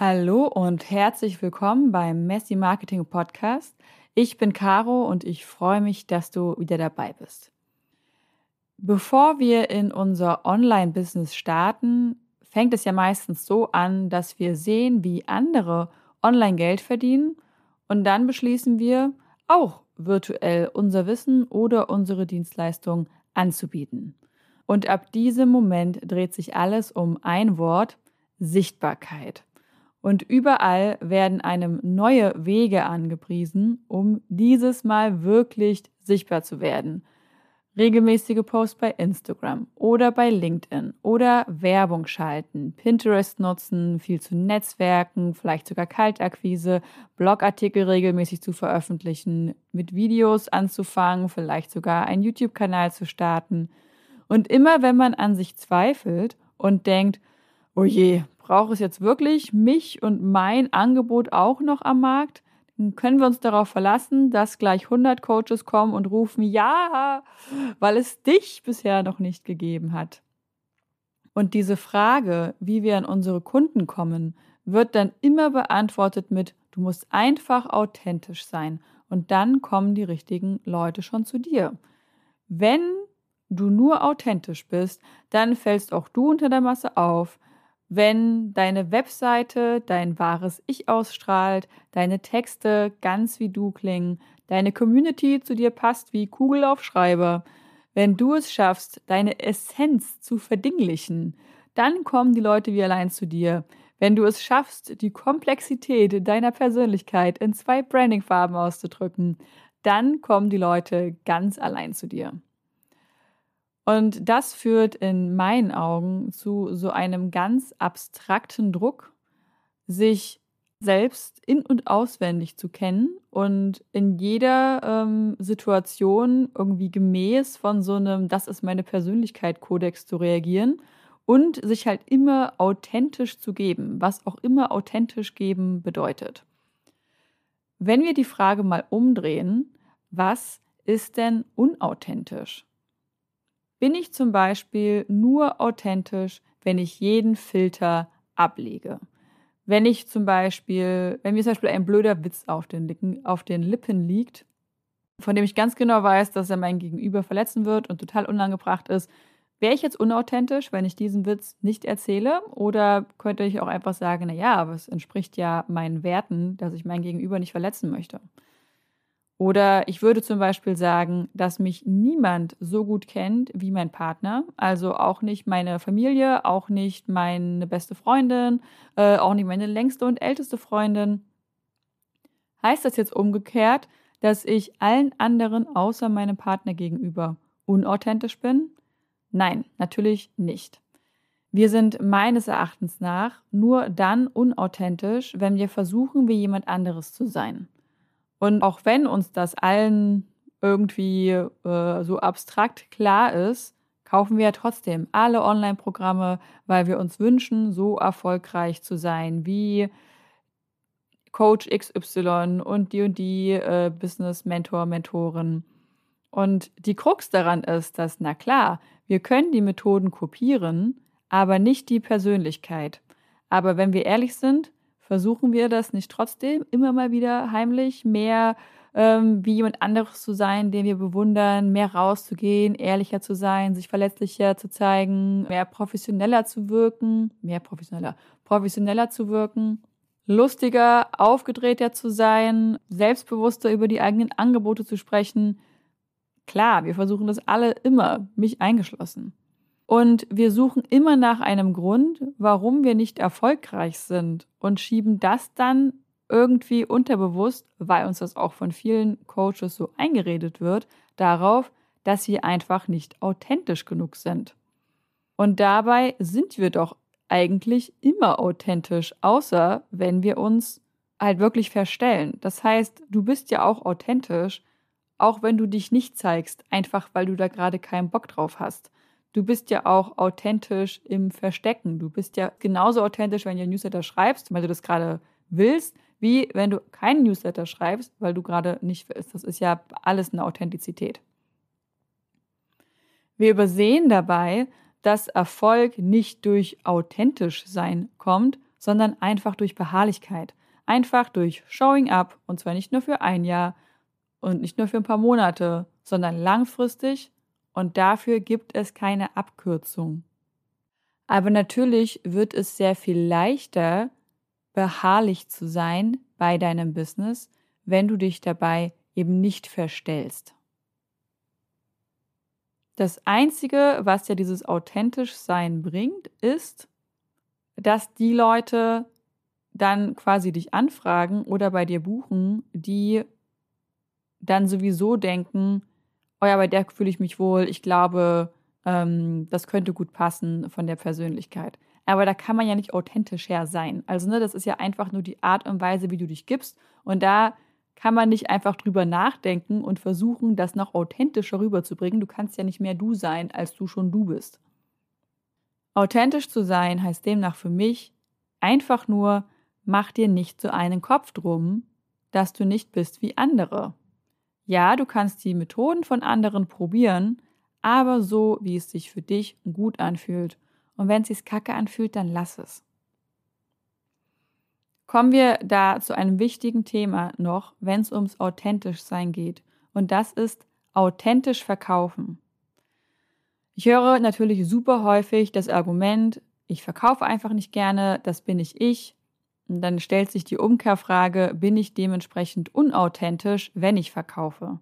Hallo und herzlich willkommen beim Messi Marketing Podcast. Ich bin Caro und ich freue mich, dass du wieder dabei bist. Bevor wir in unser Online-Business starten, fängt es ja meistens so an, dass wir sehen, wie andere online Geld verdienen und dann beschließen wir, auch virtuell unser Wissen oder unsere Dienstleistung anzubieten. Und ab diesem Moment dreht sich alles um ein Wort, Sichtbarkeit. Und überall werden einem neue Wege angepriesen, um dieses Mal wirklich sichtbar zu werden. Regelmäßige Posts bei Instagram oder bei LinkedIn oder Werbung schalten, Pinterest nutzen, viel zu Netzwerken, vielleicht sogar Kaltakquise, Blogartikel regelmäßig zu veröffentlichen, mit Videos anzufangen, vielleicht sogar einen YouTube-Kanal zu starten. Und immer wenn man an sich zweifelt und denkt, oh je, braucht es jetzt wirklich mich und mein Angebot auch noch am Markt? Dann können wir uns darauf verlassen, dass gleich 100 Coaches kommen und rufen, ja, weil es dich bisher noch nicht gegeben hat. Und diese Frage, wie wir an unsere Kunden kommen, wird dann immer beantwortet mit, du musst einfach authentisch sein und dann kommen die richtigen Leute schon zu dir. Wenn du nur authentisch bist, dann fällst auch du unter der Masse auf, wenn deine Webseite dein wahres Ich ausstrahlt, deine Texte ganz wie du klingen, deine Community zu dir passt wie Kugelaufschreiber, wenn du es schaffst, deine Essenz zu verdinglichen, dann kommen die Leute wie allein zu dir. Wenn du es schaffst, die Komplexität deiner Persönlichkeit in zwei Brandingfarben auszudrücken, dann kommen die Leute ganz allein zu dir. Und das führt in meinen Augen zu so einem ganz abstrakten Druck, sich selbst in und auswendig zu kennen und in jeder ähm, Situation irgendwie gemäß von so einem Das ist meine Persönlichkeit Kodex zu reagieren und sich halt immer authentisch zu geben, was auch immer authentisch geben bedeutet. Wenn wir die Frage mal umdrehen, was ist denn unauthentisch? Bin ich zum Beispiel nur authentisch, wenn ich jeden Filter ablege. Wenn ich zum Beispiel, wenn mir zum Beispiel ein blöder Witz auf den, Lippen, auf den Lippen liegt, von dem ich ganz genau weiß, dass er mein Gegenüber verletzen wird und total unangebracht ist, wäre ich jetzt unauthentisch, wenn ich diesen Witz nicht erzähle? Oder könnte ich auch einfach sagen, naja, aber es entspricht ja meinen Werten, dass ich mein Gegenüber nicht verletzen möchte? Oder ich würde zum Beispiel sagen, dass mich niemand so gut kennt wie mein Partner. Also auch nicht meine Familie, auch nicht meine beste Freundin, äh, auch nicht meine längste und älteste Freundin. Heißt das jetzt umgekehrt, dass ich allen anderen außer meinem Partner gegenüber unauthentisch bin? Nein, natürlich nicht. Wir sind meines Erachtens nach nur dann unauthentisch, wenn wir versuchen, wie jemand anderes zu sein. Und auch wenn uns das allen irgendwie äh, so abstrakt klar ist, kaufen wir ja trotzdem alle Online-Programme, weil wir uns wünschen, so erfolgreich zu sein wie Coach XY und die und die äh, Business Mentor, Mentorin. Und die Krux daran ist, dass, na klar, wir können die Methoden kopieren, aber nicht die Persönlichkeit. Aber wenn wir ehrlich sind, Versuchen wir das nicht trotzdem immer mal wieder heimlich mehr ähm, wie jemand anderes zu sein, den wir bewundern, mehr rauszugehen, ehrlicher zu sein, sich verletzlicher zu zeigen, mehr professioneller zu wirken, mehr professioneller, professioneller zu wirken, lustiger, aufgedrehter zu sein, selbstbewusster über die eigenen Angebote zu sprechen. Klar, wir versuchen das alle immer, mich eingeschlossen. Und wir suchen immer nach einem Grund, warum wir nicht erfolgreich sind und schieben das dann irgendwie unterbewusst, weil uns das auch von vielen Coaches so eingeredet wird, darauf, dass wir einfach nicht authentisch genug sind. Und dabei sind wir doch eigentlich immer authentisch, außer wenn wir uns halt wirklich verstellen. Das heißt, du bist ja auch authentisch, auch wenn du dich nicht zeigst, einfach weil du da gerade keinen Bock drauf hast du bist ja auch authentisch im Verstecken. Du bist ja genauso authentisch, wenn du Newsletter schreibst, weil du das gerade willst, wie wenn du keinen Newsletter schreibst, weil du gerade nicht willst. Das ist ja alles eine Authentizität. Wir übersehen dabei, dass Erfolg nicht durch authentisch sein kommt, sondern einfach durch Beharrlichkeit. Einfach durch Showing up und zwar nicht nur für ein Jahr und nicht nur für ein paar Monate, sondern langfristig und dafür gibt es keine Abkürzung. Aber natürlich wird es sehr viel leichter, beharrlich zu sein bei deinem Business, wenn du dich dabei eben nicht verstellst. Das Einzige, was ja dieses authentisch Sein bringt, ist, dass die Leute dann quasi dich anfragen oder bei dir buchen, die dann sowieso denken, oh ja, bei der fühle ich mich wohl, ich glaube, ähm, das könnte gut passen von der Persönlichkeit. Aber da kann man ja nicht authentischer sein. Also, ne, das ist ja einfach nur die Art und Weise, wie du dich gibst. Und da kann man nicht einfach drüber nachdenken und versuchen, das noch authentischer rüberzubringen. Du kannst ja nicht mehr du sein, als du schon du bist. Authentisch zu sein heißt demnach für mich einfach nur, mach dir nicht so einen Kopf drum, dass du nicht bist wie andere. Ja, du kannst die Methoden von anderen probieren, aber so, wie es sich für dich gut anfühlt. Und wenn es sich kacke anfühlt, dann lass es. Kommen wir da zu einem wichtigen Thema noch, wenn es ums authentisch sein geht. Und das ist authentisch verkaufen. Ich höre natürlich super häufig das Argument, ich verkaufe einfach nicht gerne, das bin nicht ich. Und dann stellt sich die Umkehrfrage, bin ich dementsprechend unauthentisch, wenn ich verkaufe?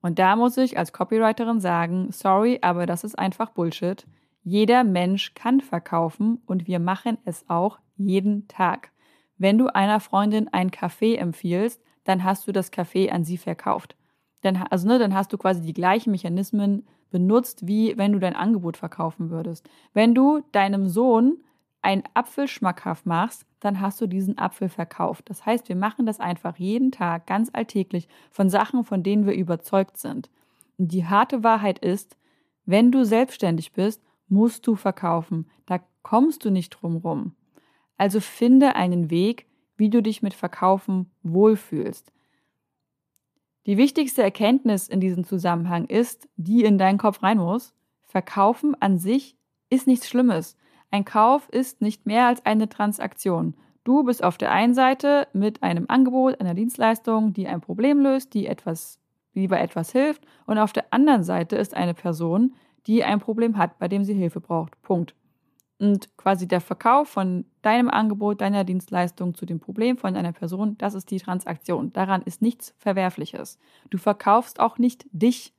Und da muss ich als Copywriterin sagen, sorry, aber das ist einfach Bullshit. Jeder Mensch kann verkaufen und wir machen es auch jeden Tag. Wenn du einer Freundin ein Kaffee empfiehlst, dann hast du das Kaffee an sie verkauft. Dann, also, ne, dann hast du quasi die gleichen Mechanismen benutzt, wie wenn du dein Angebot verkaufen würdest. Wenn du deinem Sohn einen Apfel schmackhaft machst, dann hast du diesen Apfel verkauft. Das heißt, wir machen das einfach jeden Tag, ganz alltäglich, von Sachen, von denen wir überzeugt sind. Und die harte Wahrheit ist, wenn du selbstständig bist, musst du verkaufen. Da kommst du nicht drum rum. Also finde einen Weg, wie du dich mit Verkaufen wohlfühlst. Die wichtigste Erkenntnis in diesem Zusammenhang ist, die in deinen Kopf rein muss, Verkaufen an sich ist nichts Schlimmes. Ein Kauf ist nicht mehr als eine Transaktion. Du bist auf der einen Seite mit einem Angebot, einer Dienstleistung, die ein Problem löst, die etwas, die bei etwas hilft, und auf der anderen Seite ist eine Person, die ein Problem hat, bei dem sie Hilfe braucht. Punkt. Und quasi der Verkauf von deinem Angebot, deiner Dienstleistung zu dem Problem von einer Person, das ist die Transaktion. Daran ist nichts Verwerfliches. Du verkaufst auch nicht dich,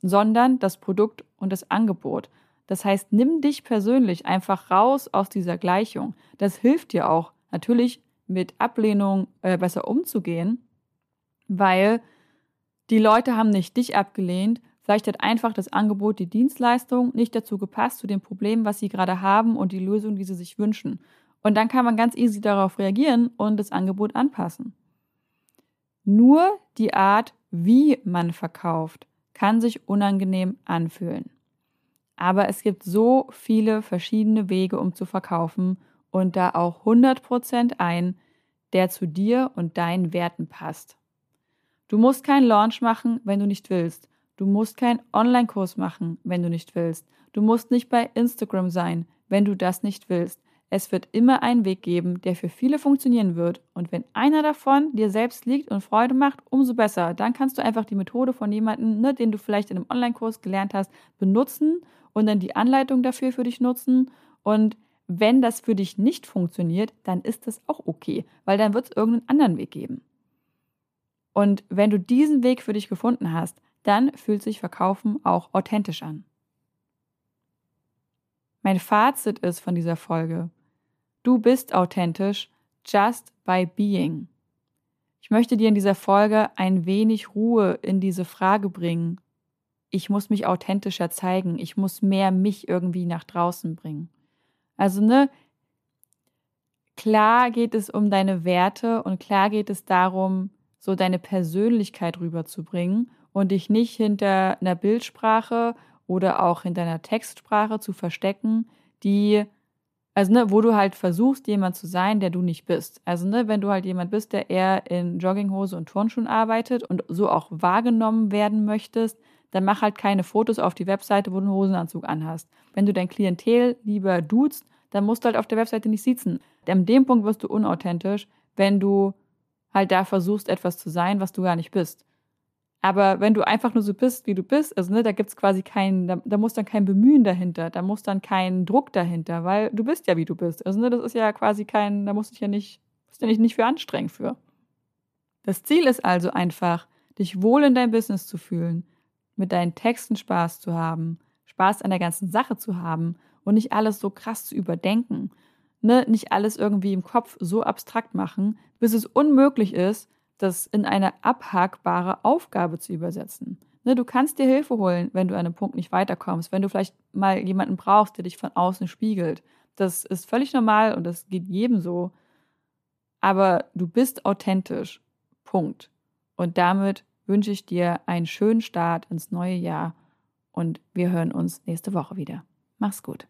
sondern das Produkt und das Angebot. Das heißt, nimm dich persönlich einfach raus aus dieser Gleichung. Das hilft dir auch, natürlich mit Ablehnung äh, besser umzugehen, weil die Leute haben nicht dich abgelehnt, Vielleicht hat einfach das Angebot, die Dienstleistung nicht dazu gepasst, zu dem Problem, was sie gerade haben und die Lösung, die sie sich wünschen. Und dann kann man ganz easy darauf reagieren und das Angebot anpassen. Nur die Art, wie man verkauft, kann sich unangenehm anfühlen. Aber es gibt so viele verschiedene Wege, um zu verkaufen und da auch 100% ein, der zu dir und deinen Werten passt. Du musst keinen Launch machen, wenn du nicht willst. Du musst keinen Online-Kurs machen, wenn du nicht willst. Du musst nicht bei Instagram sein, wenn du das nicht willst. Es wird immer einen Weg geben, der für viele funktionieren wird. Und wenn einer davon dir selbst liegt und Freude macht, umso besser. Dann kannst du einfach die Methode von jemandem, ne, den du vielleicht in einem Online-Kurs gelernt hast, benutzen und dann die Anleitung dafür für dich nutzen. Und wenn das für dich nicht funktioniert, dann ist das auch okay, weil dann wird es irgendeinen anderen Weg geben. Und wenn du diesen Weg für dich gefunden hast, dann fühlt sich Verkaufen auch authentisch an. Mein Fazit ist von dieser Folge, du bist authentisch just by being. Ich möchte dir in dieser Folge ein wenig Ruhe in diese Frage bringen. Ich muss mich authentischer zeigen, ich muss mehr mich irgendwie nach draußen bringen. Also, ne, klar geht es um deine Werte und klar geht es darum, so deine Persönlichkeit rüberzubringen und dich nicht hinter einer Bildsprache oder auch hinter einer Textsprache zu verstecken, die, also ne, wo du halt versuchst, jemand zu sein, der du nicht bist. Also ne, wenn du halt jemand bist, der eher in Jogginghose und Turnschuhen arbeitet und so auch wahrgenommen werden möchtest, dann mach halt keine Fotos auf die Webseite, wo du einen Hosenanzug anhast. Wenn du dein Klientel lieber duzt, dann musst du halt auf der Webseite nicht sitzen. An dem Punkt wirst du unauthentisch, wenn du halt da versuchst, etwas zu sein, was du gar nicht bist. Aber wenn du einfach nur so bist, wie du bist, also ne, da es quasi keinen, da, da, muss dann kein Bemühen dahinter, da muss dann kein Druck dahinter, weil du bist ja, wie du bist. Also ne, das ist ja quasi kein, da musst du dich ja nicht, musst du dich nicht für anstrengen für. Das Ziel ist also einfach, dich wohl in deinem Business zu fühlen, mit deinen Texten Spaß zu haben, Spaß an der ganzen Sache zu haben und nicht alles so krass zu überdenken. Ne? Nicht alles irgendwie im Kopf so abstrakt machen, bis es unmöglich ist, das in eine abhakbare Aufgabe zu übersetzen. Ne, du kannst dir Hilfe holen, wenn du an einem Punkt nicht weiterkommst, wenn du vielleicht mal jemanden brauchst, der dich von außen spiegelt. Das ist völlig normal und das geht jedem so. Aber du bist authentisch. Punkt. Und damit wünsche ich dir einen schönen Start ins neue Jahr und wir hören uns nächste Woche wieder. Mach's gut.